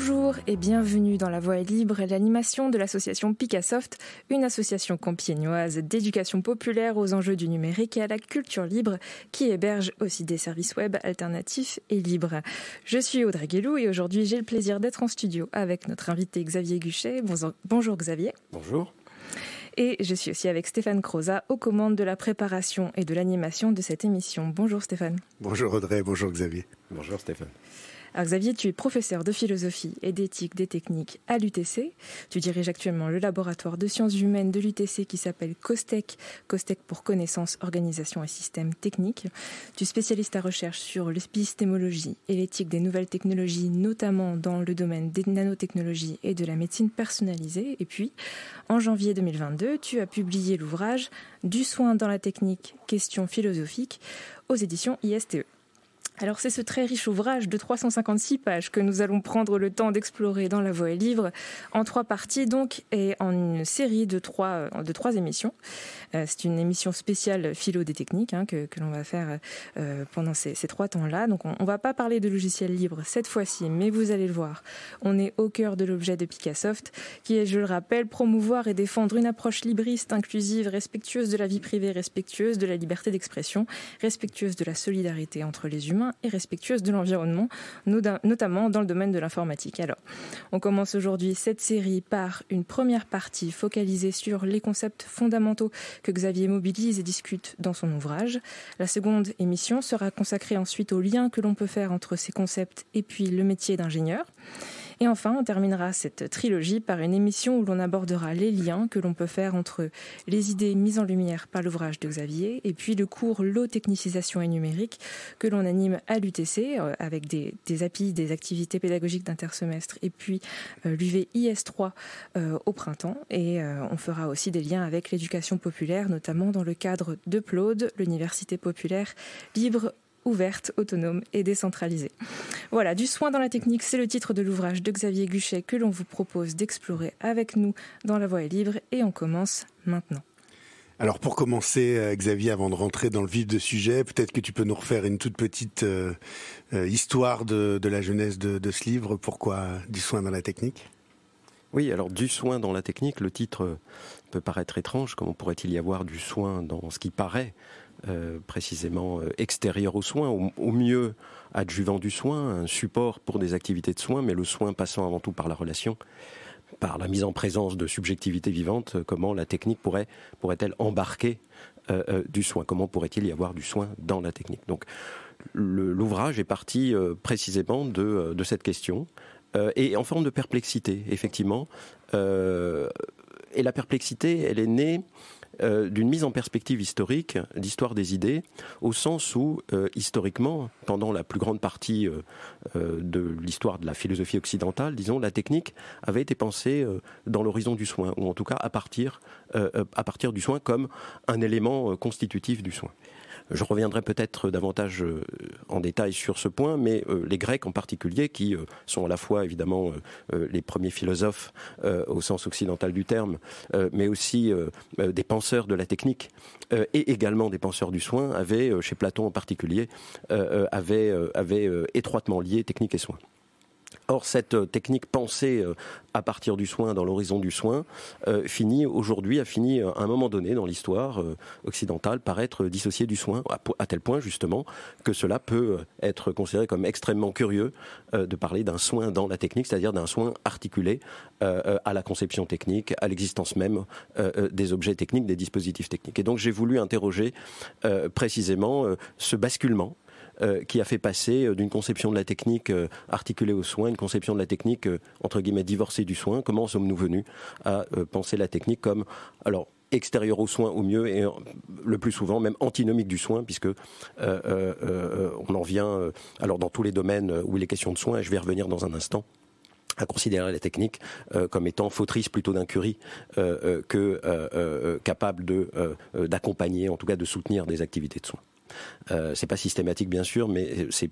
Bonjour et bienvenue dans La Voix est libre, l'animation de l'association Picassoft, une association compiègnoise d'éducation populaire aux enjeux du numérique et à la culture libre qui héberge aussi des services web alternatifs et libres. Je suis Audrey Guélou et aujourd'hui j'ai le plaisir d'être en studio avec notre invité Xavier Guchet. Bonjour Xavier. Bonjour. Et je suis aussi avec Stéphane Croza aux commandes de la préparation et de l'animation de cette émission. Bonjour Stéphane. Bonjour Audrey, bonjour Xavier. Bonjour Stéphane. Xavier, tu es professeur de philosophie et d'éthique des techniques à l'UTC. Tu diriges actuellement le laboratoire de sciences humaines de l'UTC qui s'appelle COSTEC, COSTEC pour connaissance, organisation et systèmes techniques. Tu es spécialiste à recherche sur l'épistémologie et l'éthique des nouvelles technologies, notamment dans le domaine des nanotechnologies et de la médecine personnalisée. Et puis, en janvier 2022, tu as publié l'ouvrage Du soin dans la technique, questions philosophiques aux éditions ISTE. Alors c'est ce très riche ouvrage de 356 pages que nous allons prendre le temps d'explorer dans La Voix et Livre en trois parties donc et en une série de trois, euh, de trois émissions. Euh, c'est une émission spéciale philo des techniques hein, que, l'on va faire euh, pendant ces trois temps-là. Donc on ne va pas parler de logiciels libres cette fois-ci, mais vous allez le voir, on est au cœur de l'objet de Picassoft qui est, je le rappelle, promouvoir et défendre une approche libriste, inclusive, respectueuse de la vie privée, respectueuse de la liberté d'expression, respectueuse de la solidarité entre les humains et respectueuse de l'environnement, notamment dans le domaine de l'informatique. Alors, on commence aujourd'hui cette série par une première partie focalisée sur les concepts fondamentaux que Xavier mobilise et discute dans son ouvrage. La seconde émission sera consacrée ensuite aux liens que l'on peut faire entre ces concepts et puis le métier d'ingénieur. Et enfin, on terminera cette trilogie par une émission où l'on abordera les liens que l'on peut faire entre les idées mises en lumière par l'ouvrage de Xavier et puis le cours L'eau, technicisation et numérique que l'on anime à l'UTC euh, avec des, des, des activités pédagogiques d'intersemestre et puis euh, l'UVIS3 euh, au printemps. Et on fera aussi des liens avec l'éducation populaire, notamment dans le cadre de PLAUDE, l'université populaire libre ouverte, autonome et décentralisée. Voilà, du soin dans la technique, c'est le titre de l'ouvrage de Xavier Guchet que l'on vous propose d'explorer avec nous dans La Voie est libre et on commence maintenant. Alors pour commencer, euh, Xavier, avant de rentrer dans le vif de sujet, peut-être que tu peux nous refaire une toute petite euh, euh, histoire de, de, la jeunesse de, de, ce livre. Pourquoi du soin dans la technique? Oui, alors du soin dans la technique, le titre peut paraître étrange. Comment pourrait-il y avoir du soin dans ce qui paraît? Euh, précisément euh, extérieur aux soins, au, au, mieux adjuvant du soin, un support pour des activités de soins, mais le soin passant avant tout par la relation, par la mise en présence de subjectivité vivante, euh, comment la technique pourrait pourrait-elle embarquer du soin Comment pourrait-il y avoir du soin dans la technique Donc l'ouvrage est parti précisément de, cette question et en forme de perplexité, effectivement. et la perplexité, elle est née euh, d'une mise en perspective historique d'histoire des idées, au sens où, euh, historiquement, pendant la plus grande partie euh, de l'histoire de la philosophie occidentale, disons, la technique avait été pensée dans l'horizon du soin, ou en tout cas à partir du soin comme un élément constitutif du soin. Je reviendrai peut-être davantage euh, en détail sur ce point, mais euh, les Grecs en particulier, qui euh, sont à la fois évidemment les premiers philosophes au sens occidental du terme, mais aussi des penseurs de la technique et également des penseurs du soin, avaient, chez Platon en particulier, avaient, avaient étroitement lié technique et soin. Or, cette euh, technique pensée euh, à partir du soin, dans l'horizon du soin, euh, finit aujourd'hui, a fini à un moment donné dans l'histoire occidentale par être dissociée du soin, à, à, tel point justement que cela peut être considéré comme extrêmement curieux de parler d'un soin dans la technique, c'est-à-dire d'un soin articulé à la conception technique, à l'existence même des objets techniques, des dispositifs techniques. Et donc j'ai voulu interroger précisément ce basculement euh, qui a fait passer euh, d'une conception de la technique euh, articulée au soin, une conception de la technique entre guillemets divorcée du soin. Comment sommes-nous venus à penser la technique comme alors extérieur au soin au mieux et le plus souvent même antinomique du soin puisque on en vient dans tous les domaines où il est question de soins et je vais revenir dans un instant à considérer la technique comme étant fautrice plutôt d'incurie que capable d'accompagner, en tout cas de soutenir des activités de soins. Euh, c'est pas systématique bien sûr, mais c'est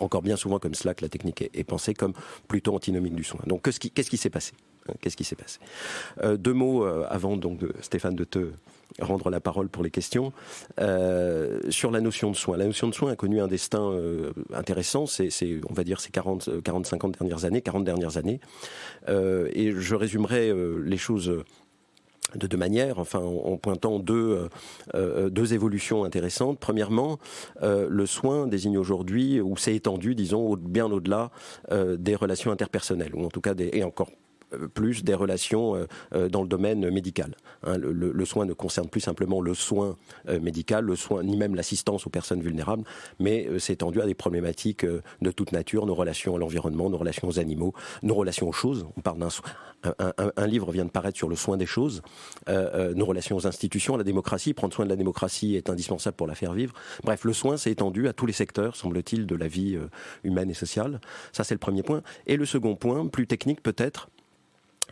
encore bien souvent comme cela que la technique est, pensée comme plutôt antinomique du soin. Donc qu'est-ce qui, s'est passé? Qu'est-ce qui s'est passé? Deux mots avant donc Stéphane de te rendre la parole pour les questions. Euh, sur la notion de soin. La notion de soin a connu un destin euh, intéressant, c'est, on va dire, ces 40, 40, 50 dernières années, 40 dernières années. Euh, et je résumerai les choses de deux manières, enfin en, pointant deux, deux évolutions intéressantes. Premièrement, le soin désigne aujourd'hui, ou s'est étendu, disons, bien au-delà des relations interpersonnelles, ou en tout cas et encore euh, plus des relations euh, euh, dans le domaine médical. Hein. le, soin ne concerne plus simplement le soin médical, le soin, ni même l'assistance aux personnes vulnérables, mais c'est étendu à des problématiques de toute nature, nos relations à l'environnement, nos relations aux animaux, nos relations aux choses. On parle d'un un, un, livre vient de paraître sur le soin des choses, nos relations aux institutions, à la démocratie. Prendre soin de la démocratie est indispensable pour la faire vivre. Bref, le soin s'est étendu à tous les secteurs, semble-t-il, de la vie humaine et sociale. Ça, c'est le premier point. Et le second point, plus technique peut-être,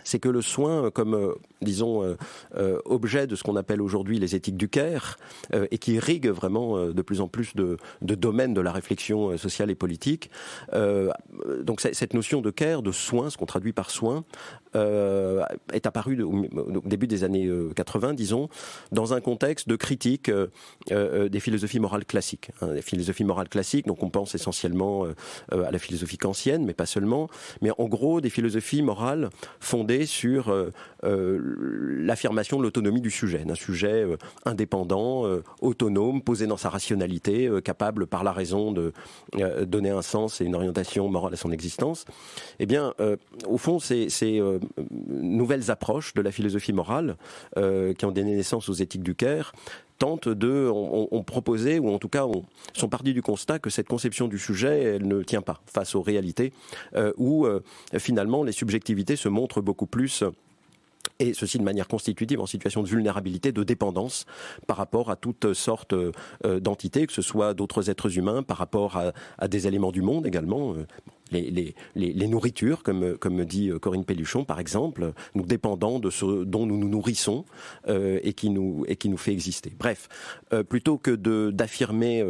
c'est que le soin, comme euh, disons euh, euh, objet de ce qu'on appelle aujourd'hui les éthiques du Caire, et qui irrigue vraiment de plus en plus de, domaines de la réflexion sociale et politique. donc cette notion de Caire, de soin, ce qu'on traduit par soin, est apparue au, début des années 80, disons, dans un contexte de critique des philosophies morales classiques. Hein, des philosophies morales classiques, donc on pense essentiellement à la philosophie kantienne, mais pas seulement, mais en gros des philosophies morales fondées sur euh, euh, l'affirmation de l'autonomie du sujet, d'un sujet euh, indépendant, autonome, posé dans sa rationalité, capable par la raison de donner un sens et une orientation morale à son existence. Eh bien, au fond, ces, ces nouvelles approches de la philosophie morale qui ont donné naissance aux éthiques du Caire tentent de, ont, proposé, ou en tout cas on, sont partis du constat que cette conception du sujet, elle ne tient pas face aux réalités, euh, où euh, finalement les subjectivités se montrent beaucoup plus et ceci de manière constitutive en situation de vulnérabilité, de dépendance par rapport à toutes sortes euh, d'entités, que ce soit d'autres êtres humains, par rapport à, des éléments du monde également les, les, nourritures, comme, comme dit euh, Corinne Pelluchon, par exemple, nous dépendant de ce dont nous nous nourrissons euh, et, qui nous, et qui nous fait exister. Bref, euh, plutôt que d'affirmer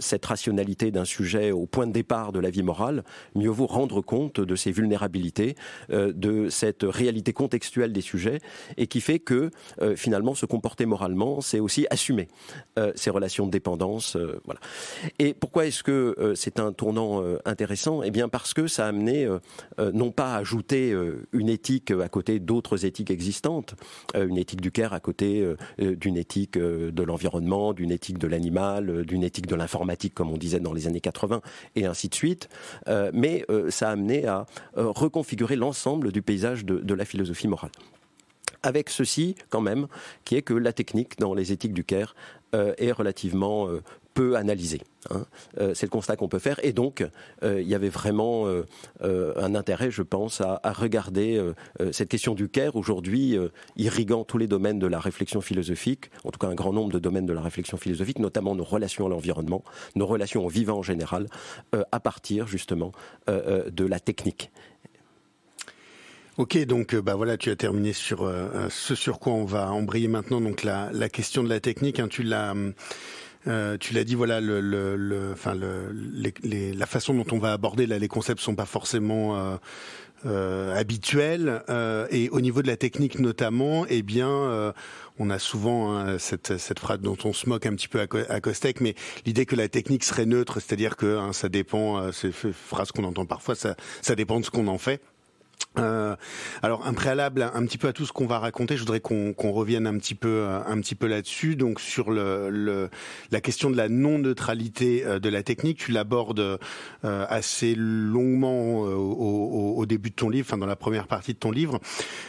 cette rationalité d'un sujet au point de départ de la vie morale, mieux vaut rendre compte de ces vulnérabilités, de cette réalité contextuelle des sujets, et qui fait que finalement se comporter moralement, c'est aussi assumer ces relations de dépendance. voilà. Et pourquoi est-ce que c'est un tournant intéressant? Eh bien, parce que ça a amené euh, euh, non pas à ajouter euh, une éthique à côté d'autres éthiques existantes, une éthique du Caire à côté d'une éthique de l'environnement, d'une éthique de l'animal, d'une éthique de l'informatique comme on disait dans les années 80 et ainsi de suite, mais ça a amené à reconfigurer l'ensemble du paysage de, la philosophie morale. Avec ceci quand même, qui est que la technique dans les éthiques du Caire est relativement peu. Hein. Euh, c'est le constat qu'on peut faire. Et donc, euh, il y avait vraiment euh, un intérêt, je pense, à, regarder cette question du Caire aujourd'hui irriguant tous les domaines de la réflexion philosophique, en tout cas un grand nombre de domaines de la réflexion philosophique, notamment nos relations à l'environnement, nos relations au vivant en général, à partir justement de la technique. Ok, donc bah voilà, tu as terminé sur ce sur quoi on va embrayer maintenant, donc la, question de la technique. Hein, tu l'as euh, tu l'as dit, voilà, le, le, le le, les, la façon dont on va aborder là, les concepts sont pas forcément euh, euh, habituels. Euh, et au niveau de la technique notamment, eh bien, euh, on a souvent hein, cette, cette phrase dont on se moque un petit peu à, à Costec, mais l'idée que la technique serait neutre, c'est-à-dire que hein, ça dépend, c'est une phrase qu'on entend parfois, ça, ça dépend de ce qu'on en fait. Euh, alors un préalable un petit peu à tout ce qu'on va raconter, je voudrais qu'on revienne un petit peu euh, un petit peu là-dessus. Donc sur le, le, la question de la non neutralité euh, de la technique, tu l'abordes euh, assez longuement au, au, début de ton livre, enfin dans la première partie de ton livre,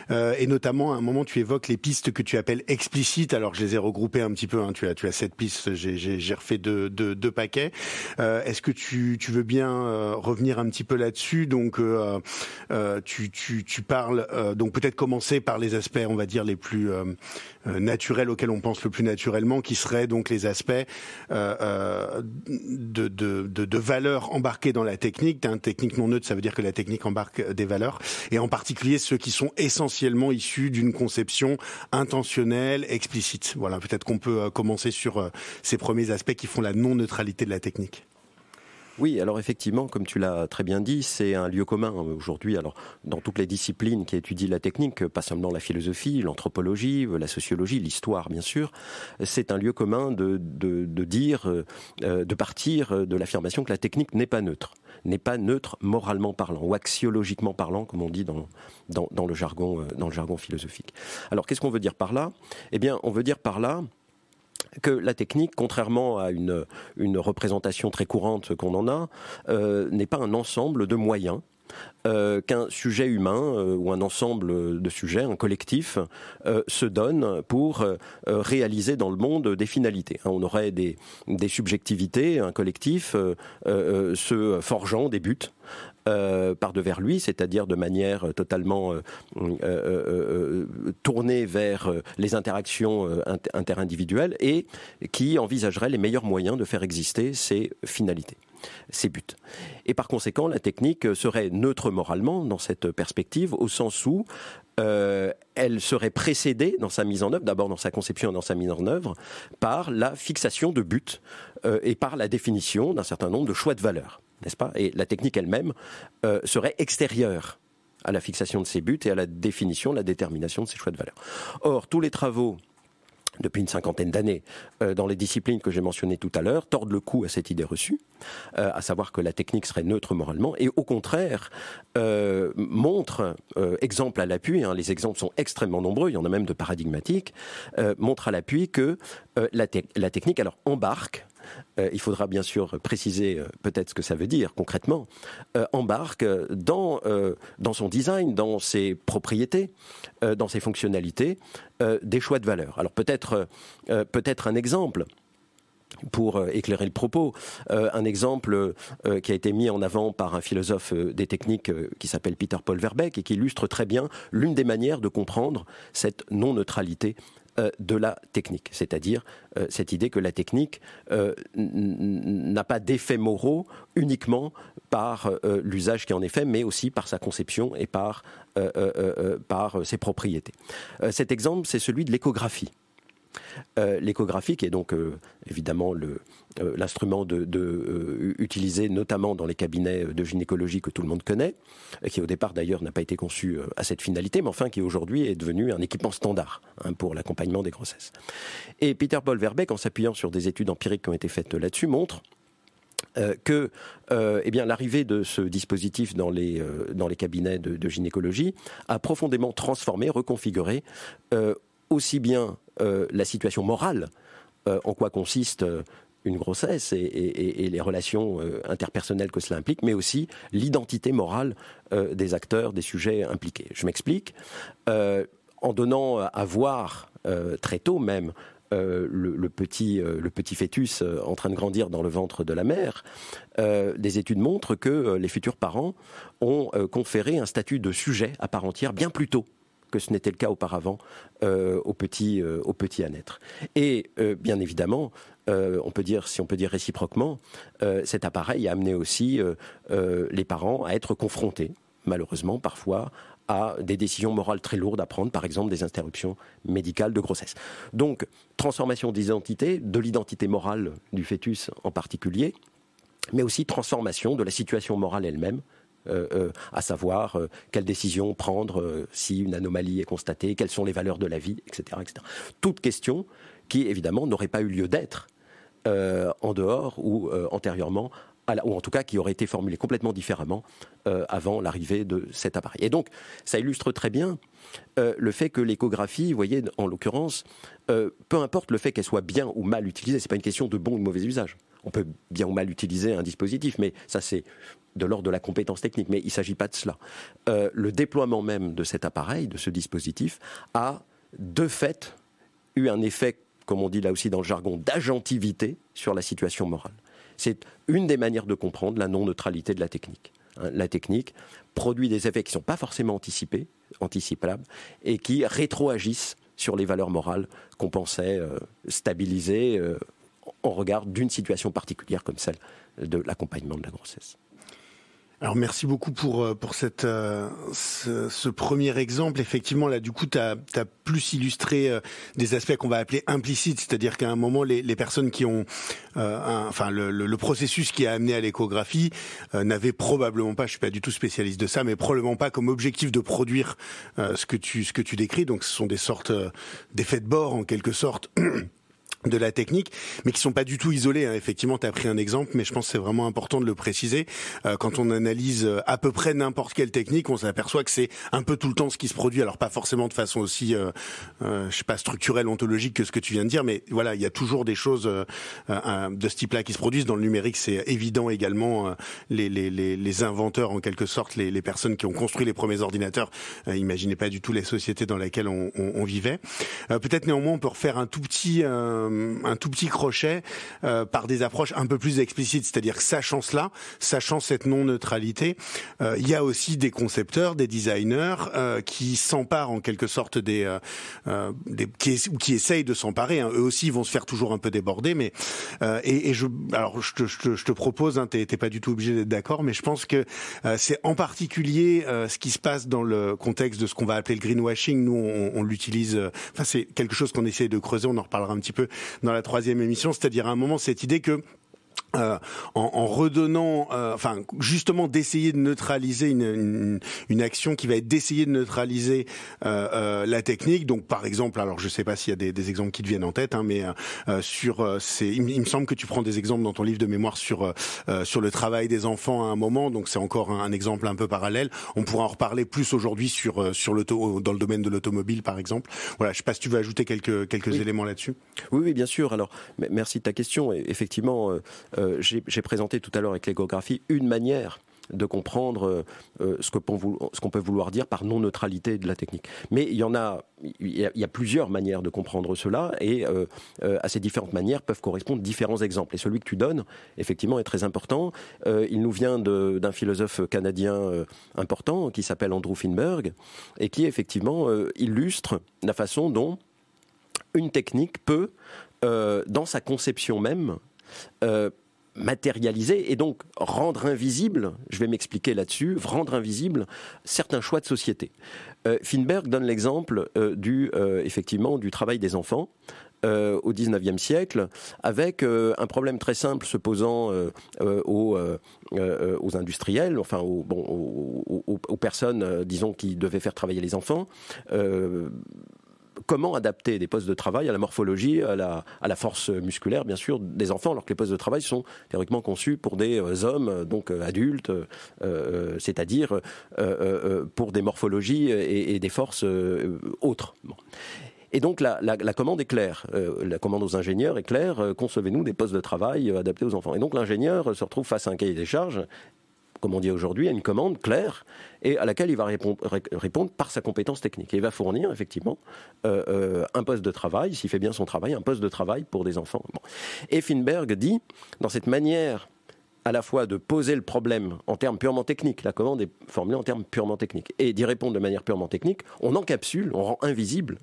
et notamment à un moment tu évoques les pistes que tu appelles explicites. Alors je les ai regroupées un petit peu. Hein, tu as tu as sept pistes, j'ai refait deux, deux, deux paquets. Est-ce que tu, tu veux bien revenir un petit peu là-dessus? Donc tu tu, tu parles, euh, donc peut-être commencer par les aspects, on va dire, les plus euh, euh, naturels auxquels on pense le plus naturellement, qui seraient donc les aspects de, de, de, de valeurs embarquées dans la technique. Une technique non neutre, ça veut dire que la technique embarque des valeurs, et en particulier ceux qui sont essentiellement issus d'une conception intentionnelle, explicite. Voilà, peut-être qu'on peut commencer sur ces premiers aspects qui font la non-neutralité de la technique. Oui, alors effectivement, comme tu l'as très bien dit, c'est un lieu commun hein, aujourd'hui. Alors, dans toutes les disciplines qui étudient la technique, pas seulement la philosophie, l'anthropologie, la sociologie, l'histoire, bien sûr, c'est un lieu commun de, de, dire, euh, de partir de l'affirmation que la technique n'est pas neutre, n'est pas neutre moralement parlant ou axiologiquement parlant, comme on dit dans, dans, dans le jargon, euh, dans le jargon philosophique. Alors, qu'est-ce qu'on veut dire par là? Eh bien, on veut dire par là que la technique, contrairement à une, représentation très courante qu'on en a, euh, n'est pas un ensemble de moyens. Euh, qu'un sujet humain euh, ou un ensemble de sujets, un collectif, se donne pour réaliser dans le monde des finalités. Hein, on aurait des subjectivités, un collectif se forgeant des buts, euh, par devers lui, c'est-à-dire de manière totalement euh, euh, tournée vers les interactions interindividuelles et qui envisagerait les meilleurs moyens de faire exister ces finalités ces buts. Et par conséquent, la technique serait neutre moralement dans cette perspective, au sens où elle serait précédée dans sa mise en œuvre, d'abord dans sa conception et dans sa mise en œuvre, par la fixation de buts et par la définition d'un certain nombre de choix de valeurs n'est-ce pas? Et la technique elle-même euh, serait extérieure à la fixation de ces buts et à la définition, la détermination de ces choix de valeur. Or, tous les travaux depuis une cinquantaine d'années euh, dans les disciplines que j'ai mentionnées tout à l'heure, tordent le cou à cette idée reçue, euh, à savoir que la technique serait neutre moralement, et au contraire montrent, exemple à l'appui, hein, les exemples sont extrêmement nombreux, il y en a même de paradigmatiques, montrent à l'appui que la, technique alors embarque euh, il faudra bien sûr préciser euh, peut-être ce que ça veut dire concrètement, euh, embarque dans, dans son design, dans ses propriétés, dans ses fonctionnalités, des choix de valeur. Alors peut-être peut-être un exemple pour éclairer le propos. un exemple qui a été mis en avant par un philosophe des techniques qui s'appelle Peter Paul Verbeek et qui illustre très bien l'une des manières de comprendre cette non-neutralité de la technique, c'est-à-dire euh, cette idée que la technique euh, n'a pas d'effets moraux uniquement par l'usage qui en est fait, mais aussi par sa conception et par, par ses propriétés. cet exemple, c'est celui de l'échographie. Euh, l'échographie, qui est donc euh, évidemment euh, l'instrument de, utilisé notamment dans les cabinets de gynécologie que tout le monde connaît, qui au départ d'ailleurs n'a pas été conçu à cette finalité, mais enfin qui aujourd'hui est devenu un équipement standard hein, pour l'accompagnement des grossesses. Et Peter Paul Verbeek, en s'appuyant sur des études empiriques qui ont été faites là-dessus, montre que eh l'arrivée de ce dispositif dans les cabinets de, gynécologie a profondément transformé, reconfiguré aussi bien euh, la situation morale, euh, en quoi consiste euh, une grossesse et, les relations interpersonnelles que cela implique, mais aussi l'identité morale des acteurs, des sujets impliqués. Je m'explique. en donnant à voir très tôt même le, petit, le petit fœtus en train de grandir dans le ventre de la mère, des études montrent que les futurs parents ont conféré un statut de sujet à part entière bien plus tôt que ce n'était le cas auparavant euh, au, petit, euh, à naître. Et euh, bien évidemment, on peut dire, si on peut dire réciproquement, cet appareil a amené aussi les parents à être confrontés, malheureusement parfois, à des décisions morales très lourdes à prendre, par exemple des interruptions médicales de grossesse. Donc, transformation d'identité, de l'identité morale du fœtus en particulier, mais aussi transformation de la situation morale elle-même, euh, euh, à savoir euh, quelle décision prendre si une anomalie est constatée, quelles sont les valeurs de la vie, etc. etc. Toute question qui, évidemment, n'aurait pas eu lieu d'être en dehors ou antérieurement ou en tout cas qui aurait été formulée complètement différemment avant l'arrivée de cet appareil. Et donc, ça illustre très bien le fait que l'échographie, vous voyez, en l'occurrence, peu importe le fait qu'elle soit bien ou mal utilisée, c'est pas une question de bon ou mauvais usage. On peut bien ou mal utiliser un dispositif, mais ça c'est de l'ordre de la compétence technique, mais il ne s'agit pas de cela. Euh, le déploiement même de cet appareil, de ce dispositif, a de fait eu un effet, comme on dit là aussi dans le jargon, d'agentivité sur la situation morale. C'est une des manières de comprendre la non-neutralité de la technique. Hein, la technique produit des effets qui ne sont pas forcément anticipés, anticipables, et qui rétroagissent sur les valeurs morales qu'on pensait euh, stabiliser euh, en regard d'une situation particulière comme celle de l'accompagnement de la grossesse. Alors merci beaucoup pour euh, pour cette euh, ce, premier exemple. Effectivement, là, du coup, tu as, plus illustré euh, des aspects qu'on va appeler implicites, c'est-à-dire qu'à un moment, les, personnes qui ont, enfin, le, le, processus qui a amené à l'échographie n'avaient probablement pas, je suis pas du tout spécialiste de ça, mais probablement pas comme objectif de produire ce que tu ce que tu décris. Donc, ce sont des sortes d'effets de bord en quelque sorte. de la technique, mais qui sont pas du tout isolés. Hein. Effectivement, tu as pris un exemple, mais je pense que c'est vraiment important de le préciser. Euh, quand on analyse euh, à peu près n'importe quelle technique, on s'aperçoit que c'est un peu tout le temps ce qui se produit. Alors pas forcément de façon aussi, euh, euh, je sais pas, structurelle, ontologique que ce que tu viens de dire, mais voilà, il y a toujours des choses euh, de ce type-là qui se produisent. Dans le numérique, c'est évident également. Les, les, les, les, inventeurs, en quelque sorte, les, les, personnes qui ont construit les premiers ordinateurs, imaginez pas du tout les sociétés dans lesquelles on, on, on vivait. Peut-être néanmoins, on peut refaire un tout petit un tout petit crochet euh, par des approches un peu plus explicites, c'est-à-dire sachant cela, sachant cette non-neutralité, euh, il y a aussi des concepteurs, des designers euh, qui s'emparent en quelque sorte des, des qui, qui essayent de s'emparer. Hein. Eux aussi vont se faire toujours un peu déborder, mais et, et, je alors je te, je te, je te propose, hein, t'es pas du tout obligé d'être d'accord, mais je pense que c'est en particulier ce qui se passe dans le contexte de ce qu'on va appeler le greenwashing. Nous, on, on l'utilise. Enfin, c'est quelque chose qu'on essaie de creuser. On en reparlera un petit peu dans la troisième émission, c'est-à-dire à un moment cette idée que euh, en, en, redonnant, euh, enfin justement d'essayer de neutraliser une, une, une, action qui va être d'essayer de neutraliser euh, la technique. Donc par exemple, alors je sais pas s'il y a des, des, exemples qui te viennent en tête, hein, mais sur, c'est, il, il, me semble que tu prends des exemples dans ton livre de mémoire sur sur le travail des enfants à un moment. Donc c'est encore un, un, exemple un peu parallèle. On pourra en reparler plus aujourd'hui sur sur l'auto dans le domaine de l'automobile par exemple. Voilà, je sais pas si tu veux ajouter quelques quelques oui. éléments là-dessus. Oui, oui, bien sûr. Alors merci de ta question. Effectivement. Euh, j'ai présenté tout à l'heure avec l'échographie une manière de comprendre euh, ce qu'on qu peut vouloir dire par non-neutralité de la technique. Mais il y en a, il y plusieurs manières de comprendre cela, et euh, euh, à ces différentes manières peuvent correspondre différents exemples. Et celui que tu donnes, effectivement, est très important. Euh, il nous vient d'un philosophe canadien euh, important qui s'appelle Andrew Finberg, et qui, effectivement, euh, illustre la façon dont une technique peut, dans sa conception même, matérialiser et donc rendre invisible, je vais m'expliquer là-dessus, rendre invisible certains choix de société. Euh, Finberg donne l'exemple euh, du euh, effectivement du travail des enfants. Au XIXe siècle, avec un problème très simple se posant aux, aux, industriels, enfin aux, bon, aux, aux personnes, disons, qui devaient faire travailler les enfants comment adapter des postes de travail à la morphologie, à la, force musculaire, bien sûr, des enfants, alors que les postes de travail sont théoriquement conçus pour des euh, hommes, donc euh, adultes, euh, c'est-à-dire euh, pour des morphologies et, des forces autres. Et donc la, commande est claire, euh, la commande aux ingénieurs est claire, concevez-nous des postes de travail adaptés aux enfants. Et donc l'ingénieur se retrouve face à un cahier des charges comme on dit aujourd'hui, à une commande claire et à laquelle il va répondre, par sa compétence technique. Et il va fournir effectivement euh, euh, un poste de travail, s'il fait bien son travail, un poste de travail pour des enfants. Et Finberg dit, dans cette manière à la fois de poser le problème en termes purement techniques, la commande est formulée en termes purement techniques, et d'y répondre de manière purement technique, on encapsule, on rend invisible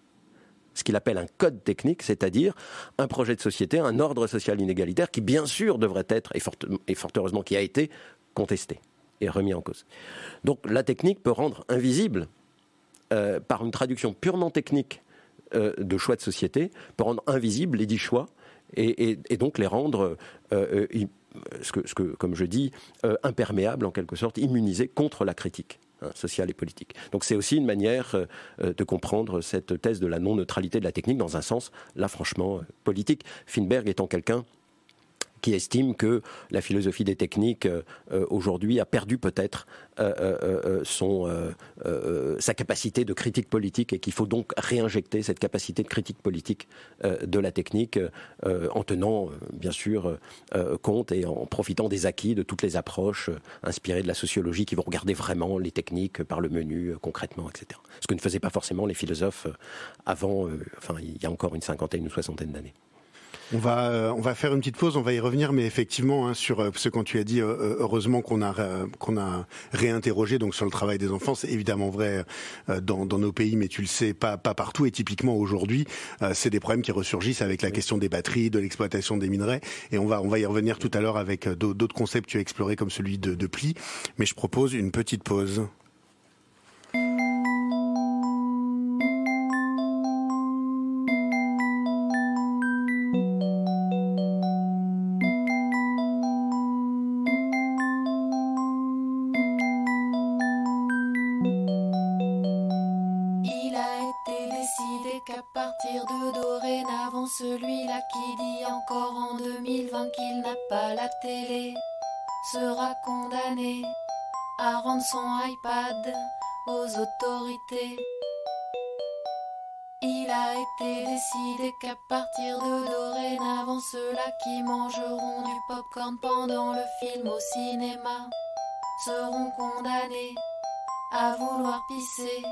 ce qu'il appelle un code technique, c'est-à-dire un projet de société, un ordre social inégalitaire qui, bien sûr, devrait être, et fort heureusement qui a été, contesté et remis en cause. Donc la technique peut rendre invisible, euh, par une traduction purement technique euh, de choix de société, peut rendre invisible les dix choix et, et, donc les rendre, euh, ce que, ce que, comme je dis, imperméables en quelque sorte, immunisés contre la critique hein, sociale et politique. Donc c'est aussi une manière de comprendre cette thèse de la non-neutralité de la technique dans un sens, là franchement, politique. Finberg étant quelqu'un qui estime que la philosophie des techniques euh, aujourd'hui a perdu peut-être euh, euh, sa capacité de critique politique et qu'il faut donc réinjecter cette capacité de critique politique de la technique en tenant bien sûr compte et en profitant des acquis de toutes les approches inspirées de la sociologie qui vont regarder vraiment les techniques par le menu concrètement, etc. Ce que ne faisaient pas forcément les philosophes avant, enfin il y a encore une cinquantaine, une soixantaine d'années. On va, euh, on va faire une petite pause, on va y revenir, mais effectivement, hein, sur ce quand tu as dit, heureusement qu'on a, qu'on a réinterrogé donc sur le travail des enfants, c'est évidemment vrai dans, dans, nos pays, mais tu le sais, pas, pas partout. Et typiquement aujourd'hui, c'est des problèmes qui ressurgissent avec la question des batteries, de l'exploitation des minerais. Et on va, on va y revenir tout à l'heure avec d'autres concepts que tu as explorés comme celui de, de pli. Mais je propose une petite pause. À rendre son iPad aux autorités. Il a été décidé qu'à partir de dorénavant, ceux-là qui mangeront du popcorn pendant le film au cinéma seront condamnés à vouloir pisser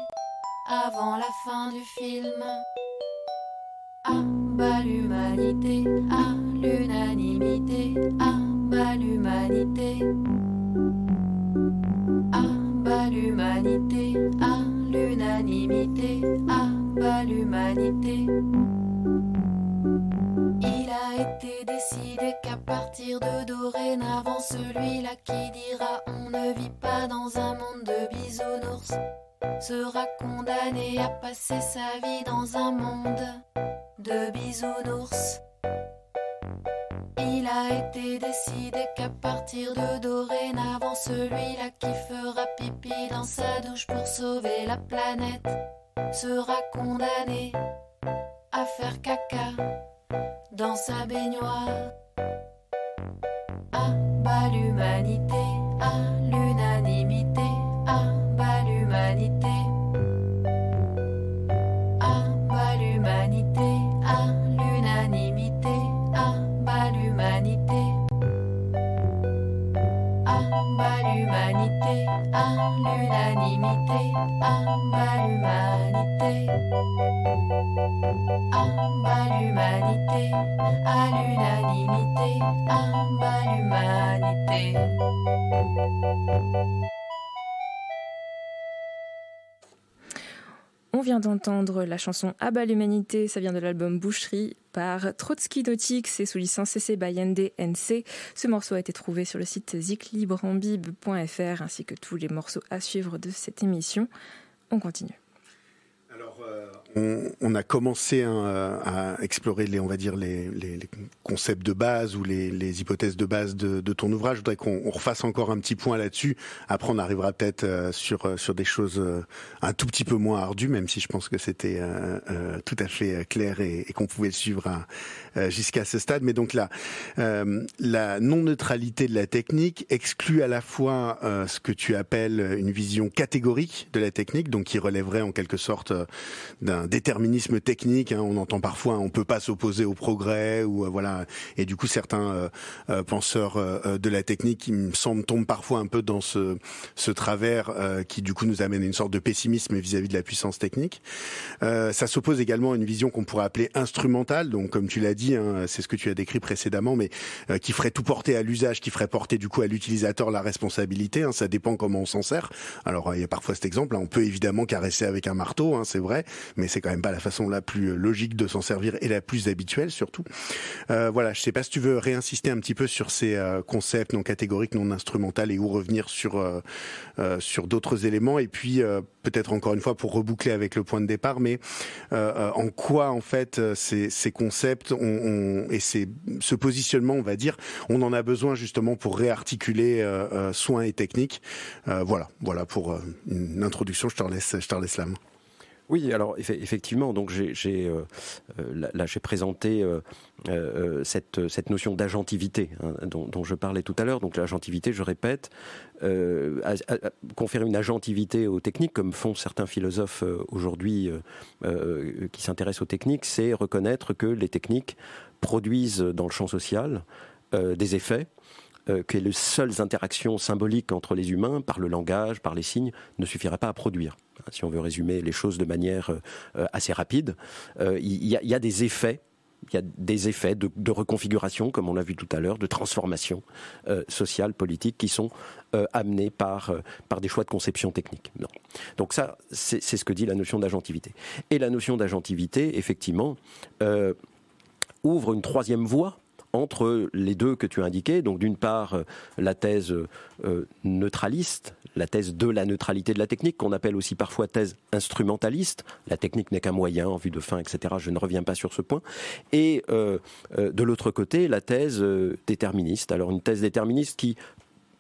avant la fin du film. Ah bah l'humanité, à l'unanimité, ah bas l'humanité. L'unanimité, ah bas l'humanité. Il a été décidé qu'à partir de dorénavant, celui-là qui dira on ne vit pas dans un monde de bisounours sera condamné à passer sa vie dans un monde de bisounours. Il a été décidé qu'à partir de dorénavant, celui-là qui fera pipi dans sa douche pour sauver la planète sera condamné à faire caca dans sa baignoire. Ah bah l'humanité, ah On vient d'entendre la chanson Abat l'humanité, ça vient de l'album Boucherie par Trotsky Nautique, c'est sous licence CC by NC. Ce morceau a été trouvé sur le site ziklibranbib.fr ainsi que tous les morceaux à suivre de cette émission. On continue. Alors, euh, on, a commencé hein, à explorer les, on va dire les, concepts de base ou les, hypothèses de base de, ton ouvrage. Je voudrais qu'on refasse encore un petit point là-dessus. Après, on arrivera peut-être euh, sur euh, sur des choses euh, un tout petit peu moins ardues, même si je pense que c'était tout à fait clair et, qu'on pouvait le suivre jusqu'à ce stade. Mais donc là, la non neutralité de la technique exclut à la fois ce que tu appelles une vision catégorique de la technique, donc qui relèverait en quelque sorte d'un déterminisme technique. Hein, on entend parfois, on peut pas s'opposer au progrès ou euh, voilà. Et du coup, certains euh, euh, penseurs de la technique, qui me semble, tombent parfois un peu dans ce, ce travers qui du coup nous amène à une sorte de pessimisme vis-à-vis de la puissance technique. ça s'oppose également à une vision qu'on pourrait appeler instrumentale. Donc, comme tu l'as dit, hein, c'est ce que tu as décrit précédemment, mais qui ferait tout porter à l'usage, qui ferait porter du coup à l'utilisateur la responsabilité. Hein, ça dépend comment on s'en sert. Alors, il y a parfois cet exemple. Hein, on peut évidemment caresser avec un marteau, c'est vrai, mais c'est quand même pas la façon la plus logique de s'en servir et la plus habituelle surtout. Euh, voilà, je sais pas si tu veux réinsister un petit peu sur ces euh, concepts non catégoriques, non instrumentaux et ou revenir sur euh, euh sur d'autres éléments et puis euh, peut-être encore une fois pour reboucler avec le point de départ, mais en quoi en fait ces, concepts on, et ce positionnement, on va dire, on en a besoin justement pour réarticuler soins et techniques. voilà, voilà pour une introduction. Je te laisse, je te laisse la main. Oui, alors effectivement, donc j'ai euh, euh, présenté euh, cette, notion d'agentivité hein, dont, je parlais tout à l'heure. Donc l'agentivité, je répète, conférer une agentivité aux techniques, comme font certains philosophes aujourd'hui qui s'intéressent aux techniques, c'est reconnaître que les techniques produisent dans le champ social des effets que les seules interactions symboliques entre les humains, par le langage, par les signes, ne suffiraient pas à produire si on veut résumer les choses de manière euh, assez rapide, euh, il y, a des effets Il y a des effets de, reconfiguration, comme on l'a vu tout à l'heure, de transformation sociale, politique, qui sont amenés par, par des choix de conception technique. Donc ça, c'est ce que dit la notion d'agentivité. Et la notion d'agentivité, effectivement, ouvre une troisième voie entre les deux que tu as indiqués. Donc d'une part, euh, la thèse euh, neutraliste, la thèse de la neutralité de la technique, qu'on appelle aussi parfois thèse instrumentaliste. La technique n'est qu'un moyen en vue de fin, etc. Je ne reviens pas sur ce point. Et euh, de l'autre côté, la thèse déterministe. Alors une thèse déterministe qui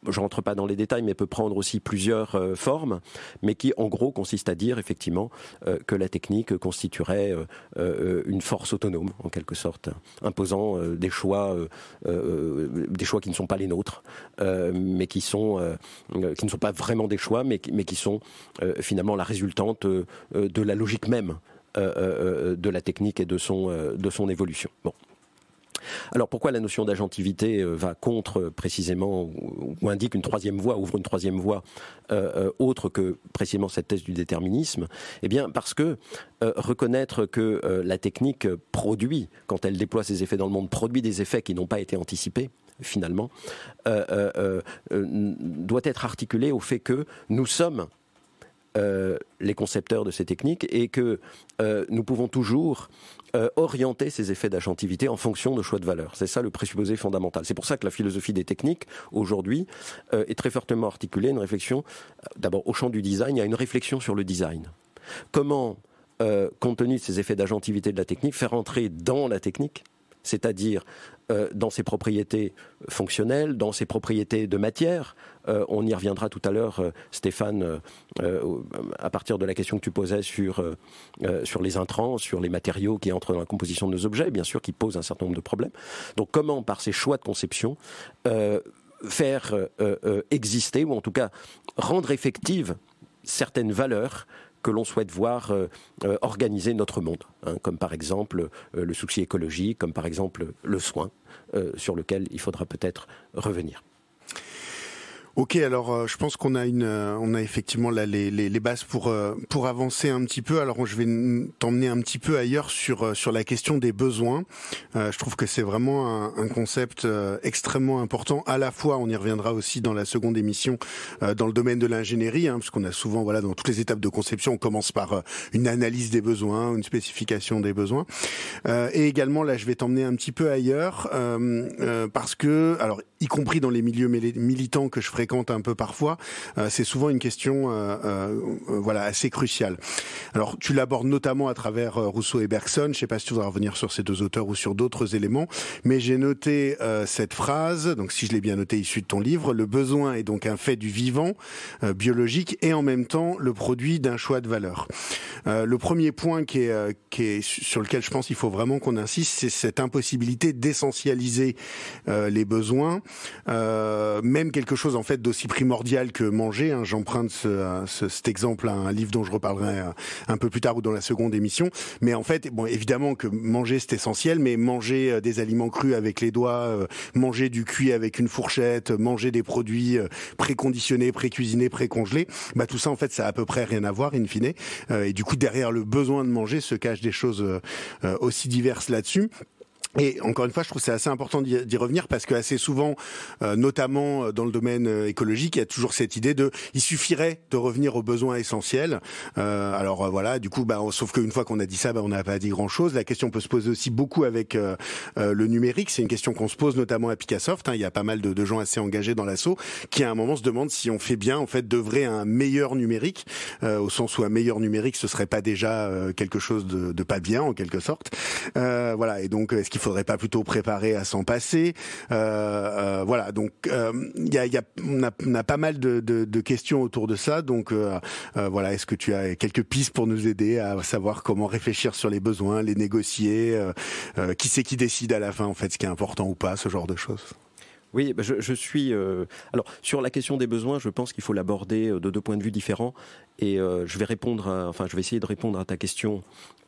je rentre pas dans les détails, mais peut prendre aussi plusieurs euh, formes, mais qui en gros consiste à dire effectivement euh, que la technique constituerait euh, une force autonome en quelque sorte, imposant des choix, des choix qui ne sont pas les nôtres, mais qui ne sont pas vraiment des choix, mais, qui sont finalement la résultante de la logique même de la technique et de son, évolution. Alors pourquoi la notion d'agentivité euh, va contre euh, précisément ou indique une troisième voie, ouvre une troisième voie euh, autre que précisément cette thèse du déterminisme? Eh bien parce que reconnaître que la technique produit, quand elle déploie ses effets dans le monde, produit des effets qui n'ont pas été anticipés, finalement, doit être articulé au fait que nous sommes les concepteurs de ces techniques et que nous pouvons toujours euh, orienter ces effets d'agentivité en fonction de choix de valeur. C'est ça le présupposé fondamental. C'est pour ça que la philosophie des techniques, aujourd'hui, euh, est très fortement articulée, une réflexion, euh, d'abord au champ du design, il y a une réflexion sur le design. Comment, compte tenu de ces effets d'agentivité de la technique, faire entrer dans la technique c'est-à-dire euh, dans ses propriétés fonctionnelles, dans ses propriétés de matière. Euh, on y reviendra tout à l'heure, euh, Stéphane, à partir de la question que tu posais sur, sur les intrants, sur les matériaux qui entrent dans la composition de nos objets, bien sûr, qui posent un certain nombre de problèmes. Donc comment, par ces choix de conception, faire exister, ou en tout cas rendre effectives certaines valeurs que l'on souhaite voir euh, euh, organiser notre monde, hein, comme par exemple euh, le souci écologique, comme par exemple le soin, sur lequel il faudra peut-être revenir. Ok, alors euh, je pense qu'on a une, euh, on a effectivement là les, les, les, bases pour euh, pour avancer un petit peu. Alors je vais t'emmener un petit peu ailleurs sur sur la question des besoins. je trouve que c'est vraiment un, un concept extrêmement important. À la fois, on y reviendra aussi dans la seconde émission dans le domaine de l'ingénierie, hein, parce a souvent voilà dans toutes les étapes de conception, on commence par une analyse des besoins, une spécification des besoins, et également là je vais t'emmener un petit peu ailleurs parce que alors y compris dans les milieux militants que je fréquente un peu parfois, euh, c'est souvent une question euh, euh, voilà assez cruciale. Alors tu l'abordes notamment à travers Rousseau et Bergson. Je sais pas si tu voudras revenir sur ces deux auteurs ou sur d'autres éléments, mais j'ai noté cette phrase. Donc si je l'ai bien noté, issue de ton livre, le besoin est donc un fait du vivant biologique et en même temps le produit d'un choix de valeur. le premier point qui est, qui est sur lequel je pense qu'il faut vraiment qu'on insiste, c'est cette impossibilité d'essentialiser les besoins, même quelque chose en fait d'aussi primordial que manger. Hein. J'emprunte ce, cet exemple à un livre dont je reparlerai euh, un peu plus tard ou dans la seconde émission. Mais en fait, bon, évidemment que manger c'est essentiel, mais manger euh, des aliments crus avec les doigts, euh, manger du cuit avec une fourchette, manger des produits préconditionnés, précuisinés, précongelés, bah tout ça en fait ça a à peu près rien à voir in fine. et du coup derrière le besoin de manger se cachent des choses aussi diverses là-dessus. Et encore une fois, je trouve c'est assez important d'y revenir parce que assez souvent, euh, notamment euh, dans le domaine euh, écologique, il y a toujours cette idée de il suffirait de revenir aux besoins essentiels. Euh, alors voilà, du coup, bah, sauf qu'une fois qu'on a dit ça, bah, on n'a pas dit grand chose. La question peut se poser aussi beaucoup avec le numérique. C'est une question qu'on se pose notamment à Picassoft. Hein. Il y a pas mal de, de gens assez engagés dans l'assaut qui à un moment se demandent si on fait bien en fait d'œuvrer un meilleur numérique, au sens où un meilleur numérique ce serait pas déjà quelque chose de, de, pas bien en quelque sorte. voilà. Et donc, est-ce qu'il faudrait pas plutôt préparer à s'en passer euh, euh, Voilà, donc euh, on, a, pas mal de, questions autour de ça. Donc voilà, est-ce que tu as quelques pistes pour nous aider à savoir comment réfléchir sur les besoins, les négocier, qui c'est qui décide à la fin en fait ce qui est important ou pas, ce genre de choses? Oui, bah, je, suis. Alors sur la question des besoins, je pense qu'il faut l'aborder de deux points de vue différents, et je vais répondre. Enfin, je vais essayer de répondre à ta question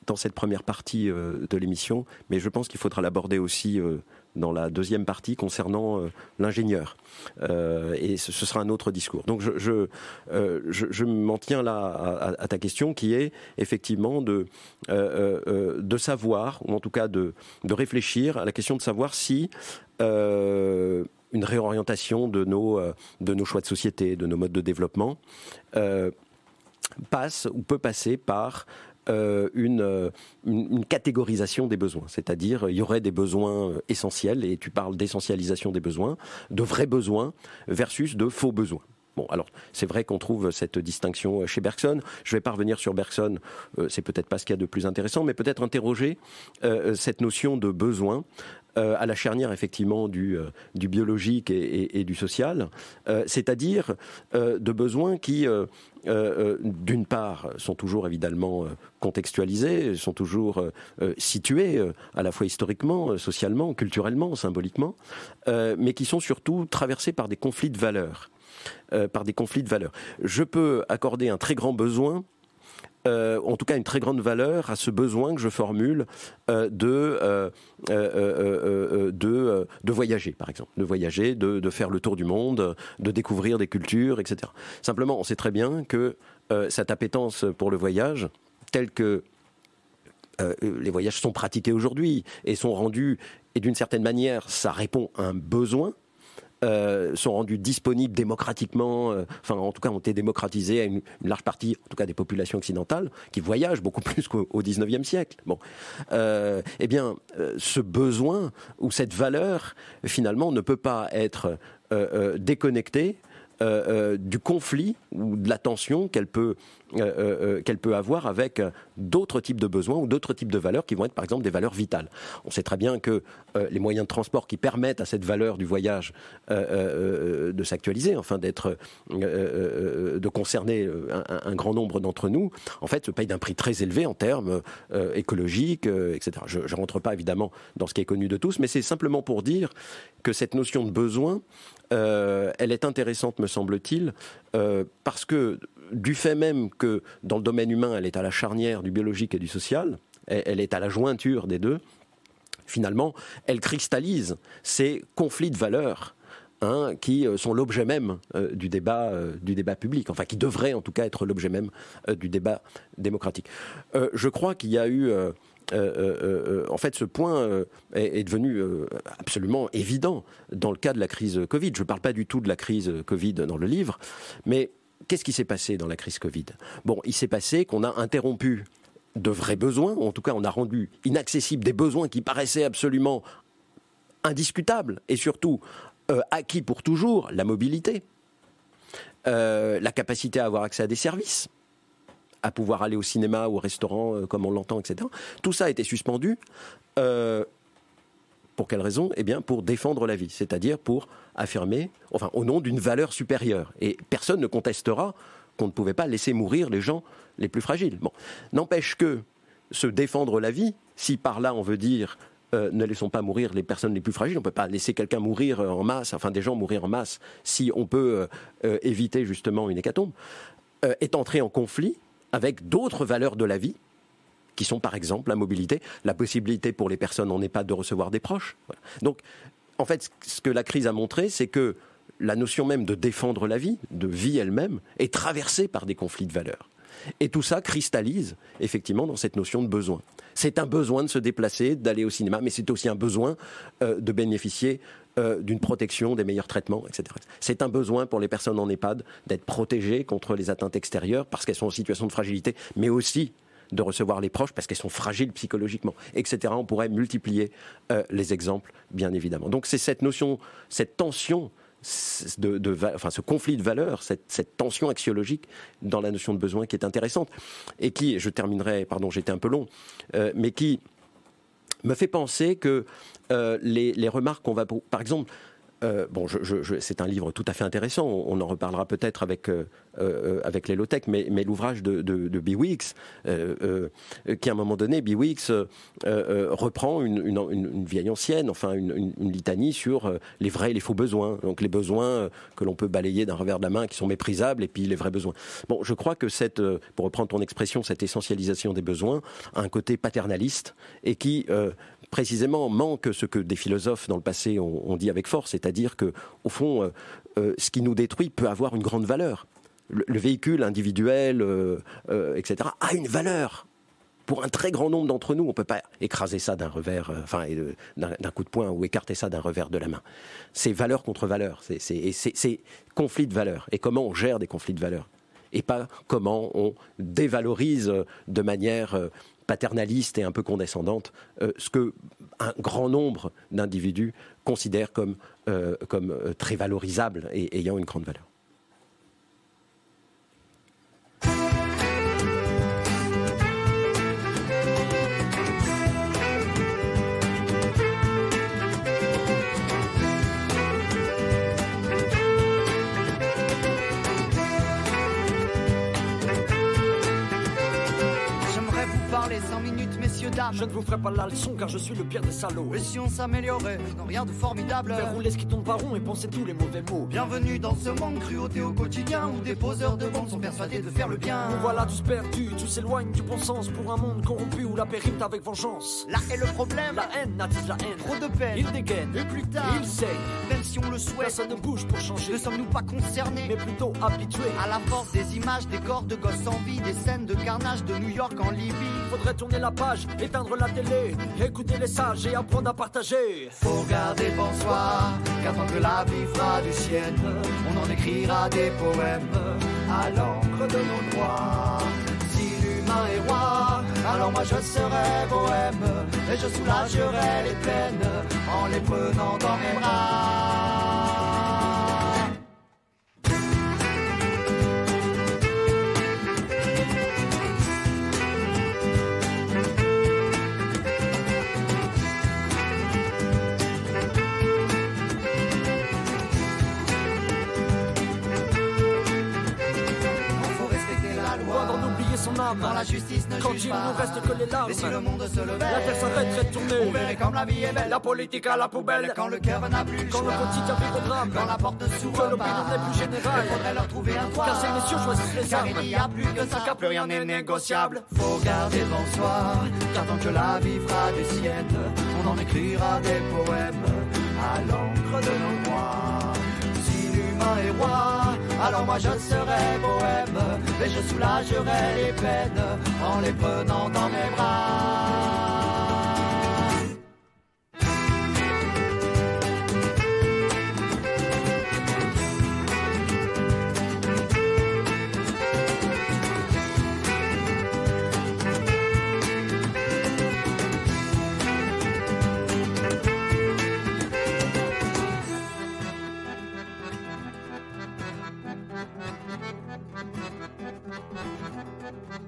dans cette première partie euh, de l'émission, mais je pense qu'il faudra l'aborder aussi euh, dans la deuxième partie concernant l'ingénieur. et ce, sera un autre discours. Donc je, je, m'en tiens là à, ta question qui est effectivement de, de savoir, ou en tout cas de, de réfléchir à la question de savoir si une réorientation de nos, de nos choix de société, de nos modes de développement, passe ou peut passer par euh, euh, une, catégorisation des besoins. C'est-à-dire, il y aurait des besoins euh, essentiels, et tu parles d'essentialisation des besoins, de vrais besoins versus de faux besoins. Bon, alors c'est vrai qu'on trouve cette distinction chez Bergson. Je ne vais pas revenir sur Bergson, c'est peut-être pas ce qu'il y a de plus intéressant, mais peut-être interroger cette notion de besoin euh, à la charnière effectivement du, euh, biologique et, du social, euh, c'est-à-dire de besoins qui, d'une part, sont toujours évidemment contextualisés, sont toujours situés à la fois historiquement, socialement, culturellement, symboliquement, mais qui sont surtout traversés par des conflits de valeurs. Par des conflits de valeurs. Je peux accorder un très grand besoin euh, en tout cas une très grande valeur à ce besoin que je formule euh, de, euh, de, de, voyager, par exemple, de voyager, de, de, faire le tour du monde, de découvrir des cultures, etc. Simplement, on sait très bien que cette appétence pour le voyage, telle que les voyages sont pratiqués aujourd'hui et sont rendus, et d'une certaine manière, ça répond à un besoin, euh, sont rendus disponibles démocratiquement, euh, enfin en tout cas ont été démocratisés à une, large partie, en tout cas des populations occidentales, qui voyagent beaucoup plus qu'au XIXe siècle. Bon, euh, eh bien, ce besoin ou cette valeur, finalement, ne peut pas être déconnecté du conflit ou de la tension qu'elle peut euh, euh, euh, qu'elle peut avoir avec d'autres types de besoins ou d'autres types de valeurs qui vont être par exemple des valeurs vitales. On sait très bien que les moyens de transport qui permettent à cette valeur du voyage de s'actualiser, enfin d'être, de concerner un, grand nombre d'entre nous, en fait se payent d'un prix très élevé en termes écologiques, etc. Je ne rentre pas évidemment dans ce qui est connu de tous, mais c'est simplement pour dire que cette notion de besoin, elle est intéressante, me semble-t-il, parce que du fait même que dans le domaine humain, elle est à la charnière du biologique et du social, elle est à la jointure des deux, finalement, elle cristallise ces conflits de valeurs. Hein, qui euh, sont l'objet même euh, du, débat, euh, du débat public, enfin qui devraient en tout cas être l'objet même du débat démocratique. je crois qu'il y a eu en fait, ce point est, est, devenu absolument évident dans le cas de la crise Covid. Je ne parle pas du tout de la crise Covid dans le livre, mais qu'est-ce qui s'est passé dans la crise Covid? Bon, il s'est passé qu'on a interrompu de vrais besoins, ou en tout cas on a rendu inaccessibles des besoins qui paraissaient absolument indiscutables et surtout euh, acquis pour toujours, la mobilité, euh, la capacité à avoir accès à des services, à pouvoir aller au cinéma ou au restaurant euh, comme on l'entend, etc. Tout ça a été suspendu. Pour quelle raison? Eh bien, pour défendre la vie, c'est-à-dire pour affirmer, enfin, au nom d'une valeur supérieure. Et personne ne contestera qu'on ne pouvait pas laisser mourir les gens les plus fragiles. Bon, n'empêche que se défendre la vie, si par là on veut dire euh, ne laissons pas mourir les personnes les plus fragiles. On ne peut pas laisser quelqu'un mourir en masse, enfin des gens mourir en masse, si on peut euh, euh, éviter justement une hécatombe, est entré en conflit avec d'autres valeurs de la vie, qui sont par exemple la mobilité, la possibilité pour les personnes en EHPAD de recevoir des proches. Donc, en fait, ce que la crise a montré, c'est que la notion même de défendre la vie, de vie elle-même, est traversée par des conflits de valeurs. Et tout ça cristallise effectivement dans cette notion de besoin. C'est un besoin de se déplacer, d'aller au cinéma, mais c'est aussi un besoin euh, de bénéficier euh, d'une protection, des meilleurs traitements, etc. C'est un besoin pour les personnes en EHPAD d'être protégées contre les atteintes extérieures parce qu'elles sont en situation de fragilité, mais aussi de recevoir les proches parce qu'elles sont fragiles psychologiquement, etc. On pourrait multiplier euh, les exemples, bien évidemment. Donc c'est cette notion, cette tension de, enfin, ce conflit de valeurs, cette, tension axiologique dans la notion de besoin qui est intéressante et qui, je terminerai, pardon, j'étais un peu long, euh, mais qui me fait penser que euh, les, remarques qu'on va, par exemple, bon, c'est un livre tout à fait intéressant. On, en reparlera peut-être avec avec les low-tech, mais, l'ouvrage de, de, Biwix, qui à un moment donné, Biwix reprend une, vieille ancienne, enfin une, litanie sur les vrais et les faux besoins. Donc les besoins que l'on peut balayer d'un revers de la main, qui sont méprisables, et puis les vrais besoins. Bon, je crois que cette, pour reprendre ton expression, cette essentialisation des besoins a un côté paternaliste et qui précisément manque ce que des philosophes dans le passé ont, dit avec force, c'est-à-dire que, au fond, euh, euh, ce qui nous détruit peut avoir une grande valeur. Le, véhicule individuel, euh, etc., a une valeur. Pour un très grand nombre d'entre nous, on ne peut pas écraser ça d'un revers, enfin, d'un coup de poing ou écarter ça d'un revers de la main. C'est valeur contre valeur, c'est conflit de valeurs. Et comment on gère des conflits de valeurs? Et pas comment on dévalorise de manière paternaliste et un peu condescendante, euh, ce que un grand nombre d'individus considèrent comme, euh, comme euh, très valorisable et ayant une grande valeur. Je ne vous ferai pas la leçon car je suis le pire des salauds. Et si on s'améliorait, non rien de formidable? Faire rouler ce qui tombe par rond et penser tous les mauvais mots. Bienvenue dans ce monde cruauté au quotidien où des poseurs de bande sont persuadés de faire le bien. Nous voilà tous perdus, tous s'éloignent du bon sens pour un monde corrompu où la périme avec vengeance. Là est le problème. La haine attise la haine. Trop de peine. Il dégaine. Et plus tard, il sait. Même si on le souhaite, personne ne bouge pour changer. Ne sommes-nous pas concernés, mais plutôt habitués à la force des images, des corps de gosses en vie, des scènes de carnage de New York en Libye. Faudrait tourner la page, éteindre la télé écouter les sages et apprendre à partager. Faut garder car tant que la vie fera du ciel, on en écrira des poèmes à l'encre de nos droits. Si l'humain est roi, alors moi je serai bohème, et je soulagerai les peines en les prenant dans mes bras. Quand la justice ne Quand juge il pas. nous reste que les larmes. Et si le monde se levait, la terre s'arrêterait de tourner. On verrait comme la vie est belle. La politique à la poubelle. Quand le cœur n'a plus le Quand choix. le quotidien vit au drame. Quand la porte ne Que s'ouvre l'opinion pas. n'est plus générale. Il faudrait leur trouver un toit. Car ces messieurs choisissent les Car armes. il n'y a plus que ça, car plus rien n'est négociable. Faut garder devant soi, car tant que la vie fera des siennes, on en écrira des poèmes à l'encre de nos droits. Si l'humain est roi, alors moi je serai bohème, et je soulagerai les peines en les prenant dans mes bras. Thank you.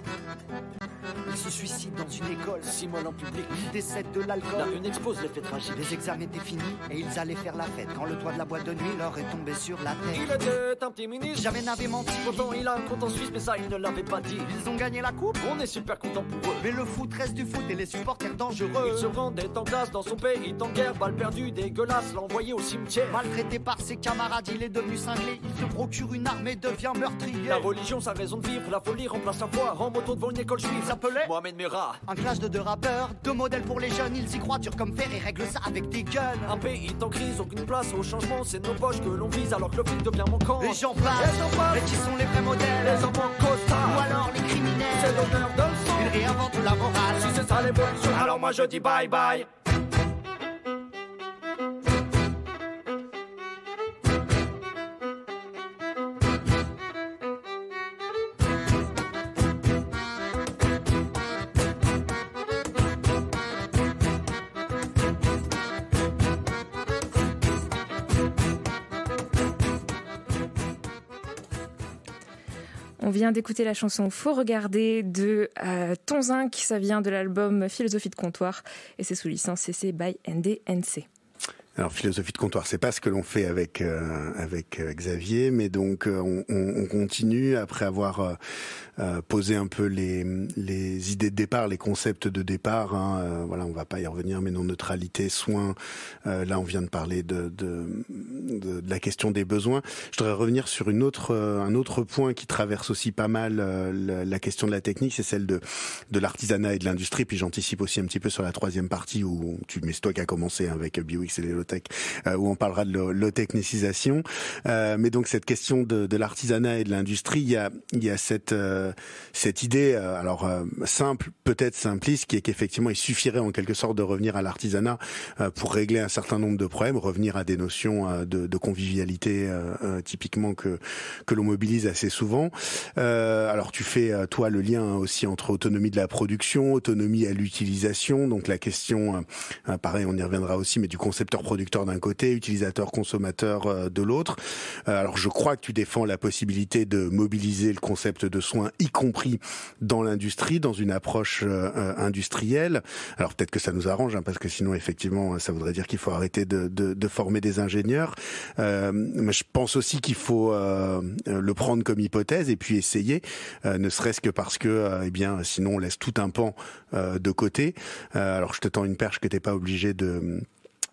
Se suicide dans une école. S'immole en public. Il décède de La l'alcool. une expose les faits tragiques. Les examens étaient finis et ils allaient faire la fête quand le toit de la boîte de nuit leur est tombé sur la Il tête. était un petit ministre. Jamais n'avait menti. Pourtant, il a un compte en Suisse, mais ça, il ne l'avait pas dit. Ils ont gagné la coupe. On est super content pour eux. Mais le foot reste du foot et les supporters dangereux. Il se rendait en classe dans son pays en guerre, balle perdue, dégueulasse, l'envoyer au cimetière. Maltraité par ses camarades, il est devenu cinglé. Il se procure une arme et devient meurtrier. La religion, sa raison de vivre, la folie remplace sa foi. En moto devant une école juive. Il s'appelait Mohamed Merah. un clash de deux rappeurs, deux modèles pour les jeunes. Ils y croient dur comme fer et règlent ça avec des guns. Un pays en crise, aucune place au changement, c'est nos poches que l'on vise alors que le flic devient manquant. Et j'en passe. Et j'en passe. Mais qui sont les vrais modèles? Les enfants costards. Ou alors les C'est criminels l'honneur de le sang. Ils réinventent la morale. Si c'est ça l'évolution, alors moi je dis bye bye. Vient d'écouter la chanson Faut regarder de euh, Tonzin, qui ça vient de l'album Philosophie de comptoir et c'est sous licence CC by NDNC. Alors philosophie de comptoir, c'est pas ce que l'on fait avec avec Xavier, mais donc on, on, continue après avoir euh, poser un peu les, les idées de départ, les concepts de départ. Hein, euh, voilà, on va pas y revenir, mais non neutralité, soins. Euh, là, on vient de parler de, de, de, la question des besoins. Je voudrais revenir sur une autre, un autre point qui traverse aussi pas mal la, la, question de la technique, c'est celle de, de l'artisanat et de l'industrie. Puis j'anticipe aussi un petit peu sur la troisième partie où tu, mais c'est toi qui a commencé avec BioX et les low-tech, où on parlera de low-technicisation. mais donc cette question de, de l'artisanat et de l'industrie, il y a, il y a cette euh, cette idée, euh, alors euh, simple, peut-être simpliste, qui est qu'effectivement il suffirait en quelque sorte de revenir à l'artisanat pour régler un certain nombre de problèmes, revenir à des notions de, de convivialité typiquement que que l'on mobilise assez souvent. alors tu fais toi le lien aussi entre autonomie de la production, autonomie à l'utilisation, donc la question, pareil, on y reviendra aussi, mais du concepteur-producteur d'un côté, utilisateur-consommateur de l'autre. alors je crois que tu défends la possibilité de mobiliser le concept de soins, y compris dans l'industrie, dans une approche euh, euh, industrielle. Alors peut-être que ça nous arrange, hein, parce que sinon effectivement, ça voudrait dire qu'il faut arrêter de, de, de, former des ingénieurs. Euh, mais je pense aussi qu'il faut euh, le prendre comme hypothèse et puis essayer, ne serait-ce que parce que, eh bien, sinon on laisse tout un pan de côté. alors je te tends une perche que t'es pas obligé de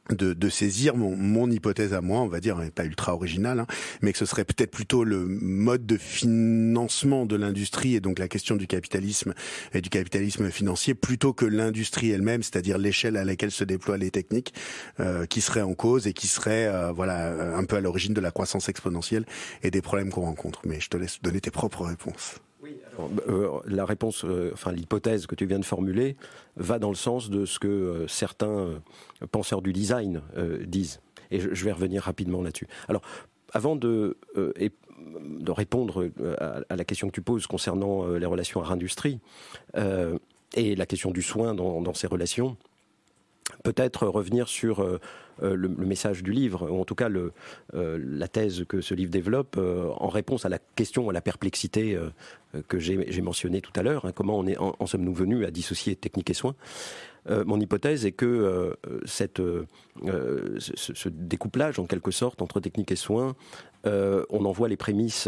de, de, saisir mon, mon, hypothèse à moi, on va dire, pas ultra originale, hein, mais que ce serait peut-être plutôt le mode de financement de l'industrie et donc la question du capitalisme et du capitalisme financier plutôt que l'industrie elle-même, c'est-à-dire l'échelle à laquelle se déploient les techniques, euh, qui serait en cause et qui serait euh, voilà euh, un peu à l'origine de la croissance exponentielle et des problèmes qu'on rencontre. Mais je te laisse donner tes propres réponses. Euh, la réponse, euh, enfin l'hypothèse que tu viens de formuler, va dans le sens de ce que euh, certains penseurs du design disent. Et je, vais revenir rapidement là-dessus. Alors, avant de, répondre à, la question que tu poses concernant les relations à industrie et la question du soin dans ces relations, peut-être revenir sur euh, le, message du livre, ou en tout cas euh, la thèse que ce livre développe euh, en réponse à la question, à la perplexité que j'ai mentionnée tout à l'heure. Hein, comment on est, en, sommes-nous venus à dissocier technique et soins mon hypothèse est que cette, ce, découplage, en quelque sorte, entre technique et soins, on en voit les prémices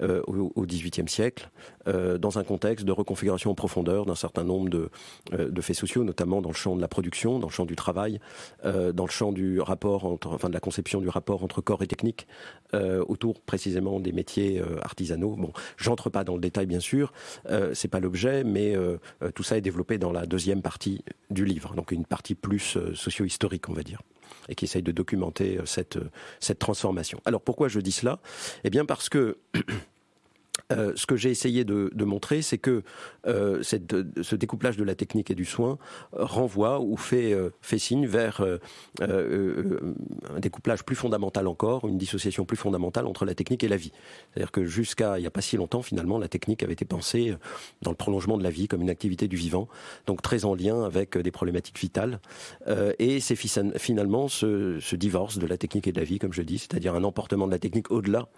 au XVIIIe siècle, dans un contexte de reconfiguration en profondeur d'un certain nombre de, faits sociaux, notamment dans le champ de la production, dans le champ du travail, dans le champ du rapport entre, enfin de la conception du rapport entre corps et technique euh, autour précisément des métiers euh, artisanaux. Bon, j'entre pas dans le détail bien sûr, euh, c'est pas l'objet, mais euh, tout ça est développé dans la deuxième partie du livre, donc une partie plus socio-historique, on va dire et qui essaye de documenter cette, cette transformation. Alors pourquoi je dis cela? Eh bien parce que Euh, ce que j'ai essayé de, montrer, c'est que euh, ce découplage de la technique et du soin renvoie ou fait, euh, fait signe vers euh, euh, un découplage plus fondamental encore, une dissociation plus fondamentale entre la technique et la vie. C'est-à-dire que jusqu'à il n'y a pas si longtemps, finalement, la technique avait été pensée dans le prolongement de la vie comme une activité du vivant, donc très en lien avec des problématiques vitales. et c'est finalement ce, divorce de la technique et de la vie, comme je dis, c'est-à-dire un emportement de la technique au-delà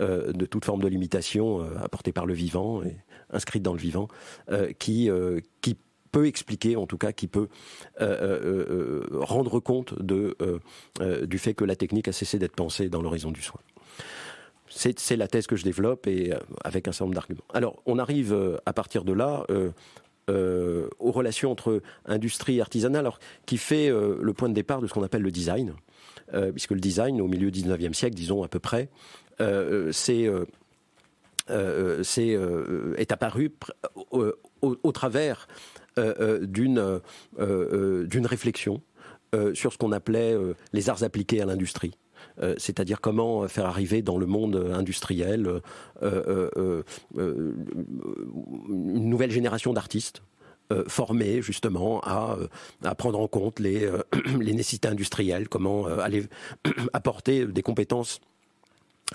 de toute forme de limitation apportée par le vivant et inscrite dans le vivant, euh, qui, euh, qui peut expliquer, en tout cas, qui peut euh, rendre compte de, du fait que la technique a cessé d'être pensée dans l'horizon du soin. C'est la thèse que je développe et avec un certain nombre d'arguments. Alors, on arrive à partir de là aux relations entre industrie et artisanat, alors qui fait le point de départ de ce qu'on appelle le design, puisque le design, au milieu du 19e siècle, disons à peu près, c'est euh, euh, est apparu au, travers euh, d'une d'une réflexion sur ce qu'on appelait les arts appliqués à l'industrie. c'est-à-dire comment faire arriver dans le monde industriel une nouvelle génération d'artistes formés justement à, prendre en compte les, les nécessités industrielles, comment aller apporter des compétences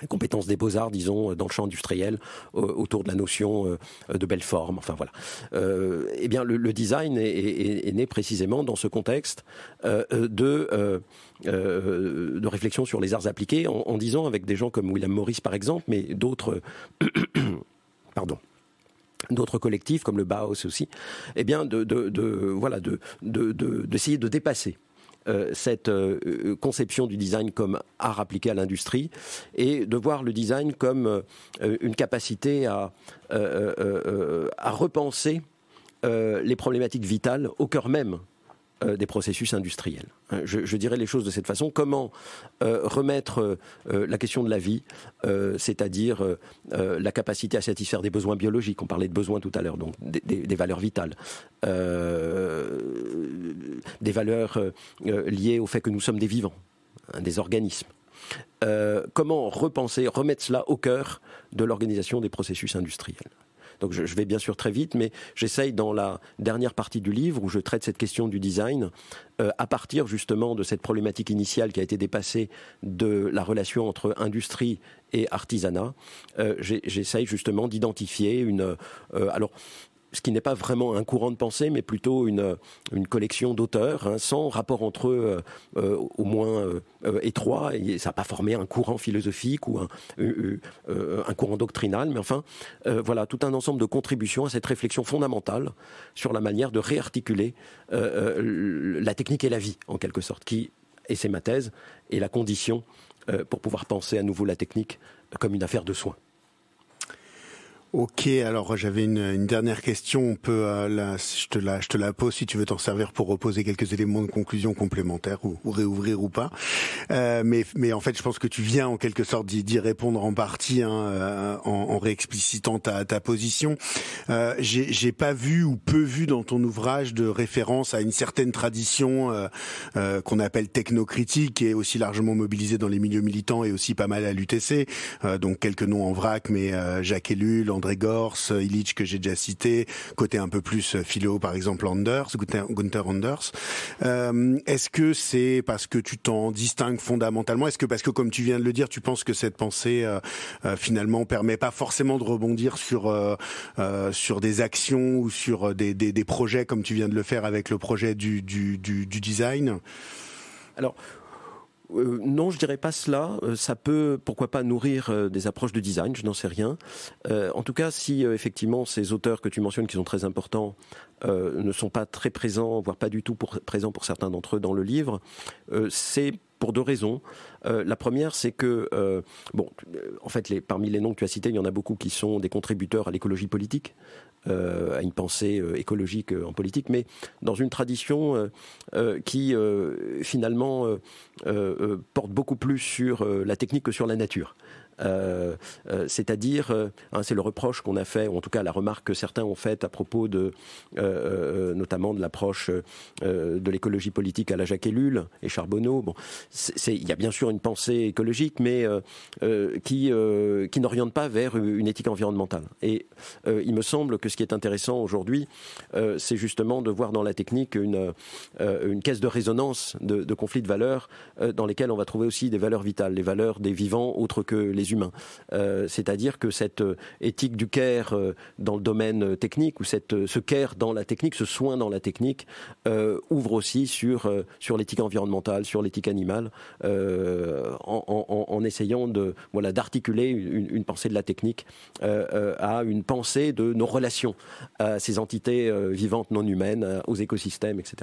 compétences des beaux-arts, disons, dans le champ industriel, autour de la notion euh, de belle forme. Enfin voilà. Euh, eh bien, le, design est, né précisément dans ce contexte euh, de, réflexion sur les arts appliqués, en, disant avec des gens comme William Morris par exemple, mais d'autres, collectifs comme le Bauhaus aussi, eh bien voilà de d'essayer de, dépasser cette conception du design comme art appliqué à l'industrie et de voir le design comme une capacité à, à repenser les problématiques vitales au cœur même euh, des processus industriels. Hein, je, dirais les choses de cette façon. Comment euh, remettre euh, la question de la vie, c'est-à-dire la capacité à satisfaire des besoins biologiques, on parlait de besoins tout à l'heure, donc des, valeurs vitales, des valeurs liées au fait que nous sommes des vivants, hein, des organismes. comment repenser, remettre cela au cœur de l'organisation des processus industriels donc je, vais bien sûr très vite, mais j'essaye dans la dernière partie du livre où je traite cette question du design, euh, à partir justement de cette problématique initiale qui a été dépassée de la relation entre industrie et artisanat, euh, j'essaye justement d'identifier une... Euh, alors, ce qui n'est pas vraiment un courant de pensée, mais plutôt une, une collection d'auteurs, hein, sans rapport entre eux euh, euh, au moins euh, étroit. Et ça n'a pas formé un courant philosophique ou un, un courant doctrinal, mais enfin, voilà, tout un ensemble de contributions à cette réflexion fondamentale sur la manière de réarticuler la technique et la vie, en quelque sorte, qui, et c'est ma thèse, est la condition pour pouvoir penser à nouveau la technique comme une affaire de soins. Ok, alors j'avais une, dernière question. On peut, euh, je te la, je te la pose si tu veux t'en servir pour reposer quelques éléments de conclusion complémentaires ou, réouvrir ou pas. Euh, mais, mais en fait, je pense que tu viens en quelque sorte d'y répondre en partie, hein, euh, en, en, réexplicitant ta, ta position. Euh, J'ai pas vu ou peu vu dans ton ouvrage de référence à une certaine tradition euh, qu'on appelle technocritique, est aussi largement mobilisée dans les milieux militants et aussi pas mal à l'UTC. donc quelques noms en vrac, mais Jacques Ellul, André Gors, Illich que j'ai déjà cité, côté un peu plus philo par exemple Anders, Gunther Anders. Euh, est-ce que c'est parce que tu t'en distingues fondamentalement? Est-ce que parce que comme tu viens de le dire, tu penses que cette pensée euh, euh, finalement permet pas forcément de rebondir sur sur des actions ou sur des, des, des, projets comme tu viens de le faire avec le projet du, du, du, du design? Alors euh, non, je dirais pas cela. Euh, ça peut, pourquoi pas, nourrir euh, des approches de design. Je n'en sais rien. en tout cas, si effectivement ces auteurs que tu mentionnes, qui sont très importants, ne sont pas très présents, voire pas du tout présents pour certains d'entre eux dans le livre, c'est pour deux raisons. la première, c'est que, bon, en fait, parmi les noms que tu as cités, il y en a beaucoup qui sont des contributeurs à l'écologie politique. Euh, à une pensée euh, écologique euh, en politique, mais dans une tradition qui finalement porte beaucoup plus sur la technique que sur la nature. Euh, euh, c'est-à-dire, euh, hein, c'est le reproche qu'on a fait, ou en tout cas la remarque que certains ont faite à propos de, notamment de l'approche de l'écologie politique à la Jacques Ellul et Charbonneau. Bon, il y a bien sûr une pensée écologique, mais qui, qui n'oriente pas vers une éthique environnementale. Et il me semble que ce qui est intéressant aujourd'hui, c'est justement de voir dans la technique une, une caisse de résonance de, de conflits de valeurs dans lesquels on va trouver aussi des valeurs vitales, les valeurs des vivants autres que les humains. Euh, c'est-à-dire que cette euh, éthique du care euh, dans le domaine technique, ou cette, ce care dans la technique, ce soin dans la technique, ouvre aussi sur, sur l'éthique environnementale, sur l'éthique animale, en, essayant voilà d'articuler une, pensée de la technique à une pensée de nos relations à ces entités vivantes non humaines, aux écosystèmes, etc.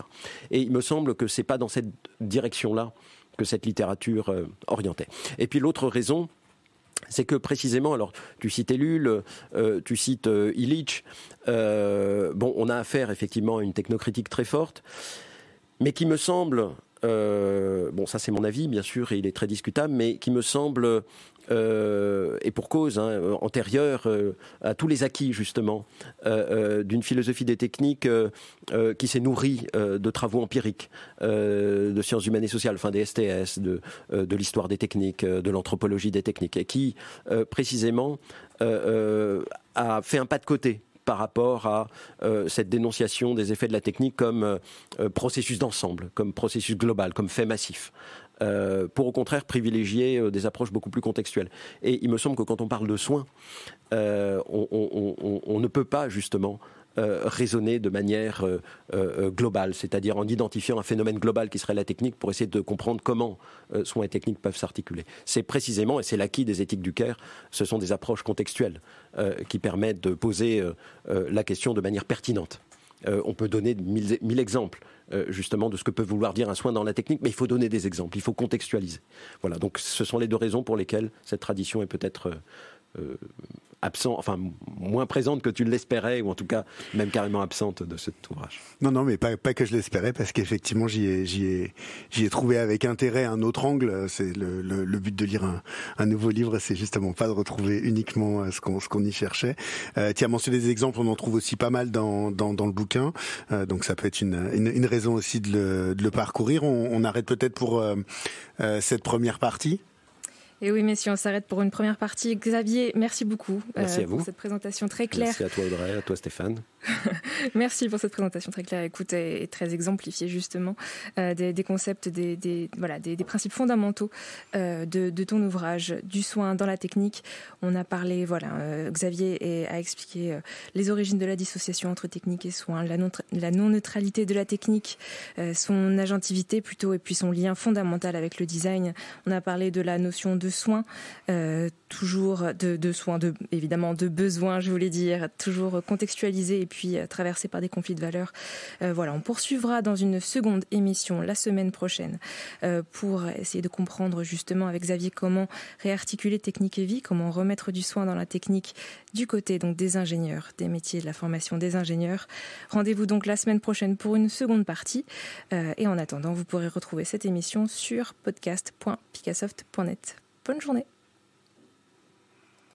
Et il me semble que c'est pas dans cette direction-là que cette littérature orientait. Et puis l'autre raison, c'est que précisément, alors tu cites Ellul, euh, tu cites euh, Illich, euh, bon, on a affaire effectivement à une technocritique très forte, mais qui me semble, bon, ça c'est mon avis, bien sûr, et il est très discutable, mais qui me semble euh, et pour cause, hein, antérieure euh, à tous les acquis justement euh, d'une philosophie des techniques qui s'est nourrie de travaux empiriques, de sciences humaines et sociales, enfin des STS, de l'histoire des techniques, de l'anthropologie des techniques, et qui précisément a fait un pas de côté par rapport à cette dénonciation des effets de la technique comme processus d'ensemble, comme processus global, comme fait massif. Euh, pour au contraire privilégier euh, des approches beaucoup plus contextuelles. Et il me semble que quand on parle de soins, euh, on, ne peut pas justement raisonner de manière globale, c'est-à-dire en identifiant un phénomène global qui serait la technique pour essayer de comprendre comment soins et techniques peuvent s'articuler. C'est précisément, et c'est l'acquis des éthiques du CARE, ce sont des approches contextuelles qui permettent de poser la question de manière pertinente. on peut donner mille, exemples. justement de ce que peut vouloir dire un soin dans la technique, mais il faut donner des exemples, il faut contextualiser. Voilà, donc ce sont les deux raisons pour lesquelles cette tradition est peut-être absent, enfin moins présente que tu l'espérais, ou en tout cas même carrément absente de cet ouvrage. Non, non, mais pas, pas que je l'espérais, parce qu'effectivement j'y ai, j'y ai, ai trouvé avec intérêt un autre angle. C'est le, le, le but de lire un, un nouveau livre, c'est justement pas de retrouver uniquement euh, ce qu'on, ce qu'on y cherchait. Euh, tu as mentionné des exemples, on en trouve aussi pas mal dans, dans, dans le bouquin, euh, donc ça peut être une, une, une, raison aussi de le, de le parcourir. On, on arrête peut-être pour euh, euh cette première partie. Et oui, messieurs, on s'arrête pour une première partie. Xavier, merci beaucoup merci euh, pour cette présentation très claire. Merci à toi Audrey, à toi Stéphane. merci pour cette présentation très claire, écoute, et, très exemplifiée justement euh, des, des, concepts, des, des voilà, des, des, principes fondamentaux euh, de, de, ton ouvrage, du soin dans la technique. On a parlé, voilà, euh, Xavier a expliqué euh, les origines de la dissociation entre technique et soin, la non-neutralité de la technique, euh, son agentivité plutôt, et puis son lien fondamental avec le design. On a parlé de la notion de soins, euh, toujours de, soins, de, évidemment de besoins, je voulais dire, toujours contextualisé et puis euh, traversé par des conflits de valeurs. Euh, voilà, on poursuivra dans une seconde émission la semaine prochaine pour essayer de comprendre justement avec Xavier comment réarticuler technique et vie, comment remettre du soin dans la technique du côté donc des ingénieurs, des métiers de la formation des ingénieurs. Rendez-vous donc la semaine prochaine pour une seconde partie. Et en attendant, vous pourrez retrouver cette émission sur podcast.picassoft.net. Bonne journée.